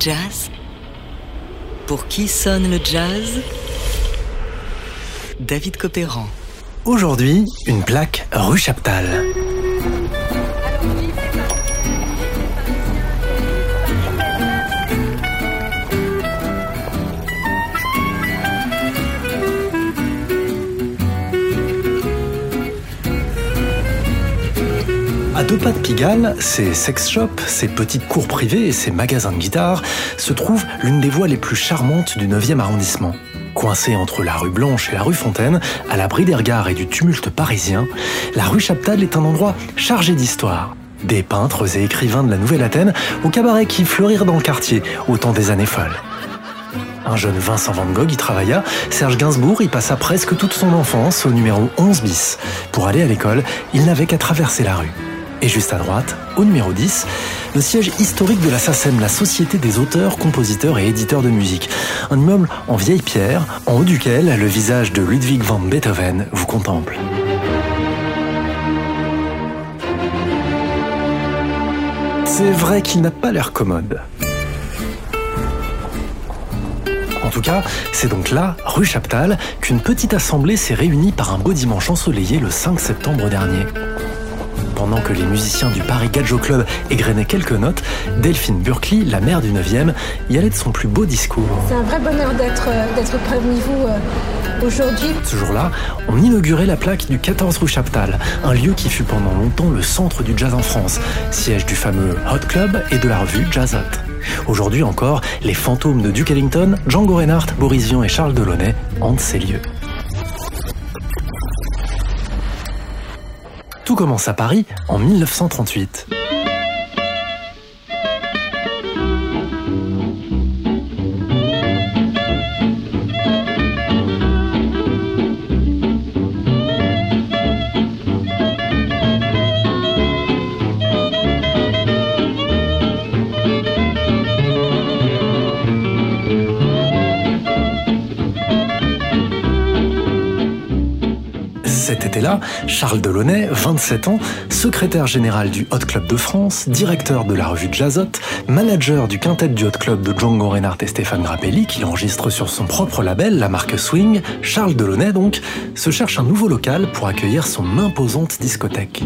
Jazz Pour qui sonne le jazz? David Copéran. Aujourd'hui, une plaque rue Chaptal. Deux pas de Pigalle, ces sex shops, ces petites cours privées et ces magasins de guitare se trouvent l'une des voies les plus charmantes du 9e arrondissement. Coincée entre la rue Blanche et la rue Fontaine, à l'abri des regards et du tumulte parisien, la rue Chaptal est un endroit chargé d'histoire. Des peintres et écrivains de la Nouvelle Athènes aux cabarets qui fleurirent dans le quartier au temps des années folles. Un jeune Vincent Van Gogh y travailla, Serge Gainsbourg y passa presque toute son enfance au numéro 11 bis. Pour aller à l'école, il n'avait qu'à traverser la rue. Et juste à droite, au numéro 10, le siège historique de la SACEM, la Société des auteurs, compositeurs et éditeurs de musique. Un immeuble en vieille pierre, en haut duquel le visage de Ludwig van Beethoven vous contemple. C'est vrai qu'il n'a pas l'air commode. En tout cas, c'est donc là, rue Chaptal, qu'une petite assemblée s'est réunie par un beau dimanche ensoleillé le 5 septembre dernier. Pendant que les musiciens du Paris Gadjo Club égrenaient quelques notes, Delphine Burkley, la mère du 9e, y allait de son plus beau discours. C'est un vrai bonheur d'être d'être parmi vous euh, aujourd'hui. Ce jour-là, on inaugurait la plaque du 14 rue Chaptal, un lieu qui fut pendant longtemps le centre du jazz en France, siège du fameux Hot Club et de la revue Jazz Hot. Aujourd'hui encore, les fantômes de Duke Ellington, Django Reinhardt, Boris Vian et Charles Delaunay hantent ces lieux. Tout commence à Paris en 1938. Cet été-là, Charles Delaunay, 27 ans, secrétaire général du Hot Club de France, directeur de la revue Jazzot, manager du quintet du Hot Club de Django Reinhardt et Stéphane Grappelli, qu'il enregistre sur son propre label, la marque Swing, Charles Delaunay donc, se cherche un nouveau local pour accueillir son imposante discothèque.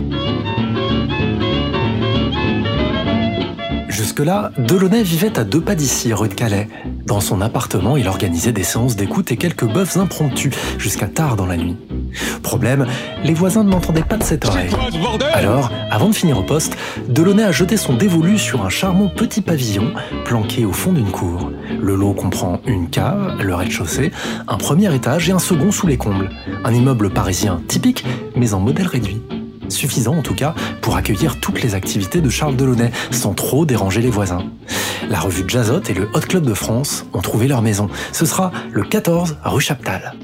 Jusque-là, Delaunay vivait à deux pas d'ici, rue de Calais. Dans son appartement, il organisait des séances d'écoute et quelques bœufs impromptus, jusqu'à tard dans la nuit. Problème, les voisins ne m'entendaient pas de cette oreille. Alors, avant de finir au poste, Delaunay a jeté son dévolu sur un charmant petit pavillon planqué au fond d'une cour. Le lot comprend une cave, le rez-de-chaussée, un premier étage et un second sous les combles. Un immeuble parisien typique, mais en modèle réduit. Suffisant en tout cas pour accueillir toutes les activités de Charles Delaunay sans trop déranger les voisins. La revue Jazzot et le Hot Club de France ont trouvé leur maison. Ce sera le 14 rue Chaptal.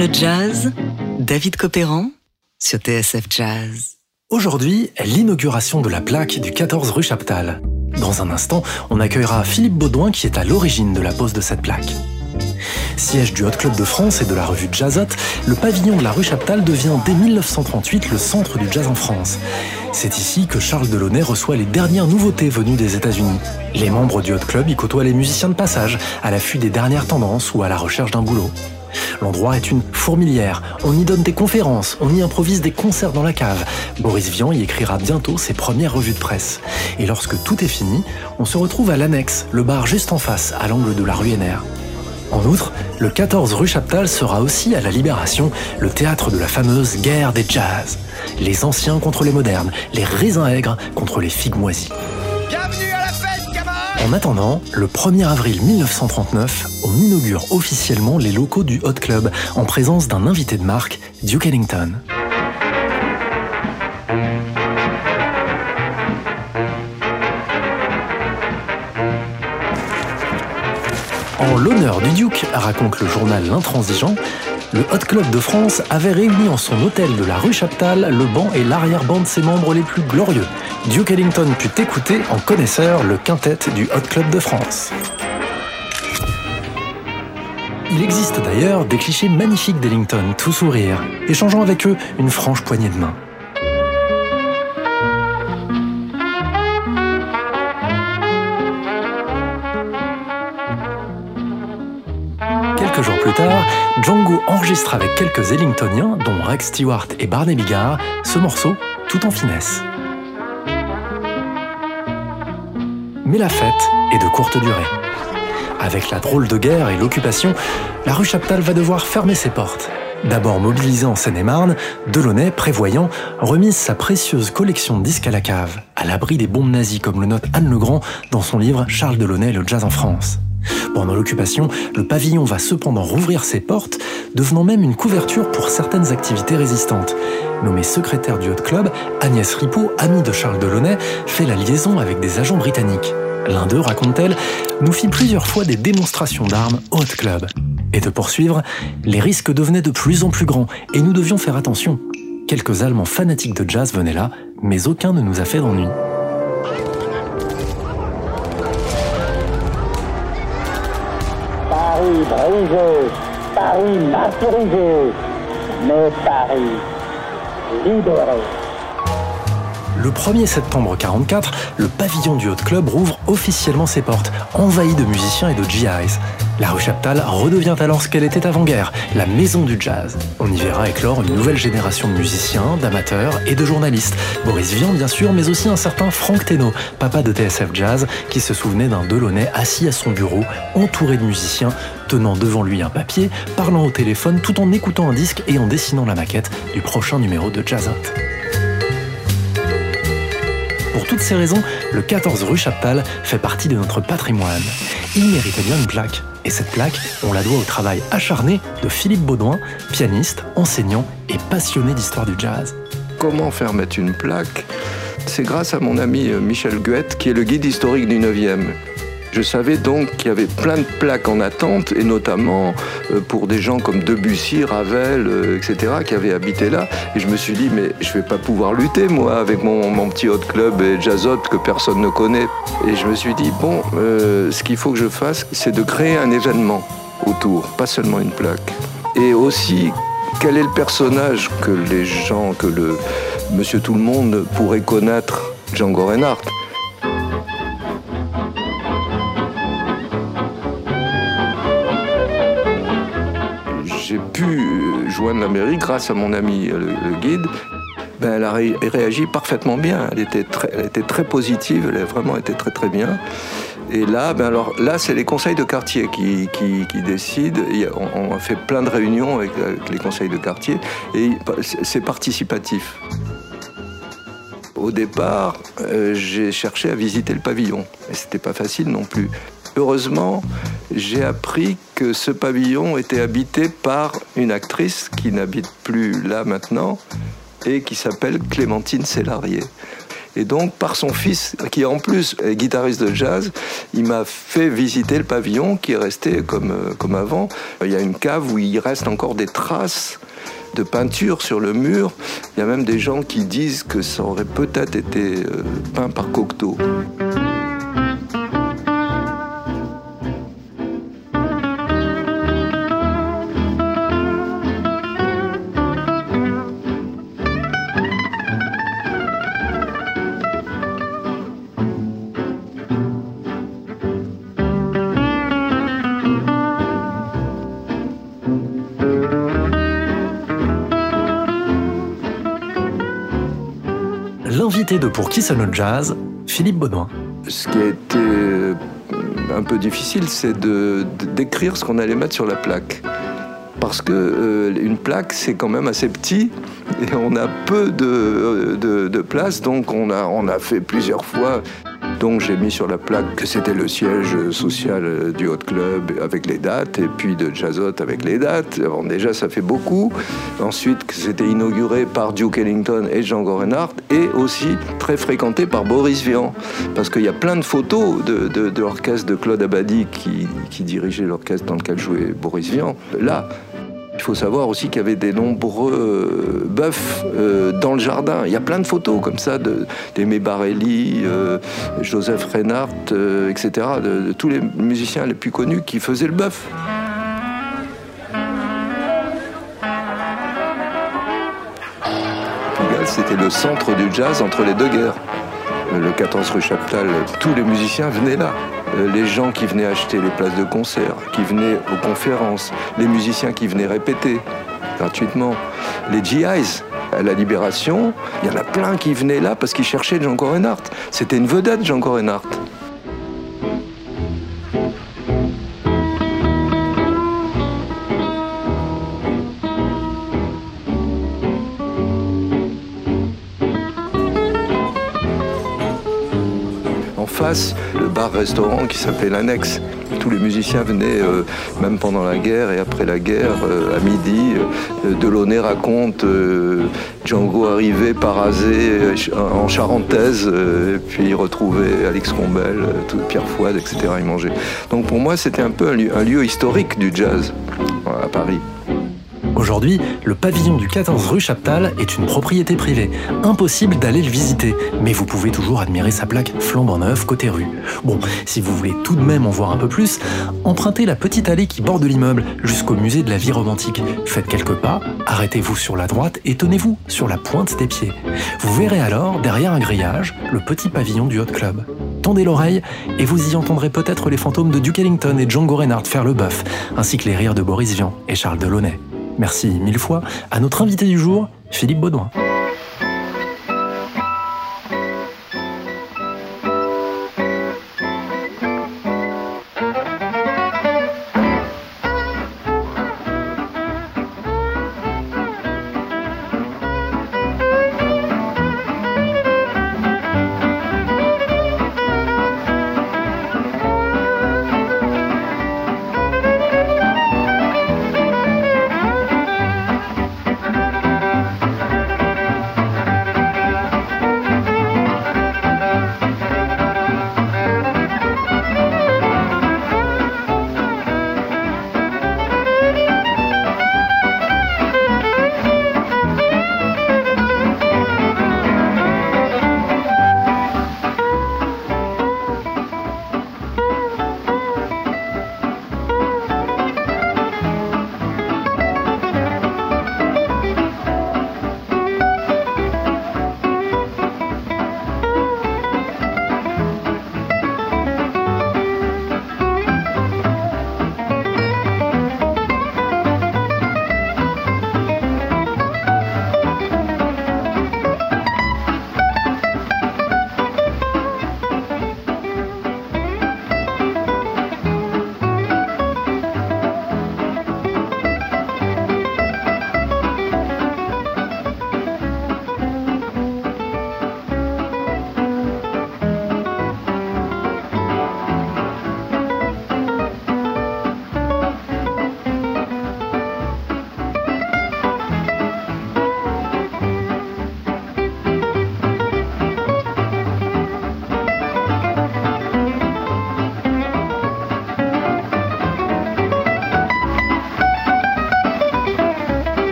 Le jazz David Copéran sur TSF Jazz. Aujourd'hui, l'inauguration de la plaque du 14 rue Chaptal. Dans un instant, on accueillera Philippe Baudouin qui est à l'origine de la pose de cette plaque. Siège du Hot Club de France et de la revue Jazzot, le pavillon de la rue Chaptal devient dès 1938 le centre du jazz en France. C'est ici que Charles Delaunay reçoit les dernières nouveautés venues des États-Unis. Les membres du Hot Club y côtoient les musiciens de passage, à l'affût des dernières tendances ou à la recherche d'un boulot. L'endroit est une fourmilière. On y donne des conférences, on y improvise des concerts dans la cave. Boris Vian y écrira bientôt ses premières revues de presse. Et lorsque tout est fini, on se retrouve à l'annexe, le bar juste en face, à l'angle de la rue NR. En outre, le 14 rue Chaptal sera aussi à la Libération le théâtre de la fameuse guerre des jazz. Les anciens contre les modernes, les raisins aigres contre les figues moisies. En attendant, le 1er avril 1939, on inaugure officiellement les locaux du Hot Club en présence d'un invité de marque, Duke Ellington. En l'honneur du Duke, raconte le journal L'Intransigeant, le Hot Club de France avait réuni en son hôtel de la rue Chaptal le banc et l'arrière-ban de ses membres les plus glorieux. Duke Ellington put écouter en connaisseur le quintet du Hot Club de France. Il existe d'ailleurs des clichés magnifiques d'Ellington, tout sourire, échangeant avec eux une franche poignée de main. Plus tard, Django enregistre avec quelques Ellingtoniens, dont Rex Stewart et Barney Bigard, ce morceau tout en finesse. Mais la fête est de courte durée. Avec la drôle de guerre et l'occupation, la rue Chaptal va devoir fermer ses portes. D'abord mobilisé en Seine-et-Marne, Delaunay, prévoyant, remise sa précieuse collection de disques à la cave, à l'abri des bombes nazies comme le note Anne Legrand dans son livre Charles Delaunay le jazz en France. Pendant l'occupation, le pavillon va cependant rouvrir ses portes, devenant même une couverture pour certaines activités résistantes. Nommée secrétaire du Hot Club, Agnès Ripaud, amie de Charles Delaunay, fait la liaison avec des agents britanniques. L'un d'eux, raconte-t-elle, nous fit plusieurs fois des démonstrations d'armes au Hot Club. Et de poursuivre, les risques devenaient de plus en plus grands et nous devions faire attention. Quelques Allemands fanatiques de jazz venaient là, mais aucun ne nous a fait d'ennui. Brisé, Paris martyrisé, mais Paris libéré. Le 1er septembre 44, le pavillon du Hot Club rouvre officiellement ses portes, envahi de musiciens et de GIs. La rue Chaptal redevient alors ce qu'elle était avant-guerre, la maison du jazz. On y verra éclore une nouvelle génération de musiciens, d'amateurs et de journalistes. Boris Vian bien sûr, mais aussi un certain Franck Teno, papa de TSF Jazz, qui se souvenait d'un Delaunay assis à son bureau, entouré de musiciens, tenant devant lui un papier, parlant au téléphone tout en écoutant un disque et en dessinant la maquette du prochain numéro de Jazzot. Pour toutes ces raisons, le 14 rue Chaptal fait partie de notre patrimoine. Il méritait bien une plaque. Et cette plaque, on la doit au travail acharné de Philippe Baudouin, pianiste, enseignant et passionné d'histoire du jazz. Comment faire mettre une plaque? C'est grâce à mon ami euh, Michel Guette, qui est le guide historique du 9e. Je savais donc qu'il y avait plein de plaques en attente, et notamment euh, pour des gens comme Debussy, Ravel, euh, etc., qui avaient habité là. Et je me suis dit, mais je vais pas pouvoir lutter, moi, avec mon, mon petit hot club et jazzot que personne ne connaît. Et je me suis dit, bon, euh, ce qu'il faut que je fasse, c'est de créer un événement autour, pas seulement une plaque. Et aussi, quel est le personnage que les gens, que le monsieur tout le monde pourrait connaître, Django Reinhardt? Pu joindre la mairie grâce à mon ami le, guide. Ben, elle a ré- réagi parfaitement bien. Elle était très, elle était très positive. Elle a vraiment été très très bien. Et là, ben alors là, c'est les conseils de quartier qui, qui, décident. On, fait plein de réunions avec, les conseils de quartier et c'est c'est participatif. Au départ, euh, j'ai cherché à visiter le pavillon. Et c'était pas facile non plus. Heureusement, j'ai appris que ce pavillon était habité par une actrice qui n'habite plus là maintenant et qui s'appelle Clémentine Sélarié. Et donc, par son fils, qui en plus est guitariste de jazz, il m'a fait visiter le pavillon qui est resté comme, euh, comme avant. Il y a une cave où il reste encore des traces de peinture sur le mur. Il y a même des gens qui disent que ça aurait peut-être été euh, peint par Cocteau. L'invité de Pour qui sonne jazz, Philippe Baudouin. Ce qui a été euh, un peu difficile, c'est de, d'écrire ce qu'on allait mettre sur la plaque. Parce que euh, une plaque, c'est quand même assez petit et on a peu de, de, de place, donc on a, on a fait plusieurs fois donc j'ai mis sur la plaque que c'était le siège social du Hot Club avec les dates, et puis de Jazzot avec les dates. déjà, ça fait beaucoup. Ensuite, que c'était inauguré par Duke Ellington et Django Reinhardt, et aussi très fréquenté par Boris Vian. Parce qu'il y a plein de photos de, de, l'orchestre de Claude Abadi qui, qui dirigeait l'orchestre dans lequel jouait Boris Vian. Là, il faut savoir aussi qu'il y avait des nombreux euh, bœufs euh, dans le jardin. Il y a plein de photos comme ça d'Aimé Barelli, euh, Joseph Reinhardt, etc., de, tous les musiciens les plus connus qui faisaient le bœuf. C'était le centre du jazz entre les deux guerres. Le 14 rue Chaptal, tous les musiciens venaient là. Euh, les gens qui venaient acheter les places de concert, qui venaient aux conférences, les musiciens qui venaient répéter gratuitement, les GIs à la Libération, il y en a plein qui venaient là parce qu'ils cherchaient Jean Reinhardt. C'était une vedette, Jean Reinhardt. le bar-restaurant qui s'appelait l'Annexe. Tous les musiciens venaient, euh, même pendant la guerre et après la guerre, euh, à midi. Euh, Delaunay raconte Django arrivait parasé en charentaise, et puis il retrouvait Alex Combel, Pierre Fouad, etc. Il mangeait. Donc pour moi, c'était un peu un lieu historique du jazz à Paris. Aujourd'hui, le pavillon du 14 rue Chaptal est une propriété privée. Impossible d'aller le visiter, mais vous pouvez toujours admirer sa plaque flambant neuve côté rue. Bon, si vous voulez tout de même en voir un peu plus, empruntez la petite allée qui borde l'immeuble jusqu'au musée de la vie romantique. Faites quelques pas, arrêtez-vous sur la droite et tenez-vous sur la pointe des pieds. Vous verrez alors, derrière un grillage, le petit pavillon du Hot Club. Tendez l'oreille et vous y entendrez peut-être les fantômes de Duke Ellington et Django Reinhardt faire le bœuf, ainsi que les rires de Boris Vian et Charles Delaunay. Merci mille fois à notre invité du jour, Philippe Baudouin.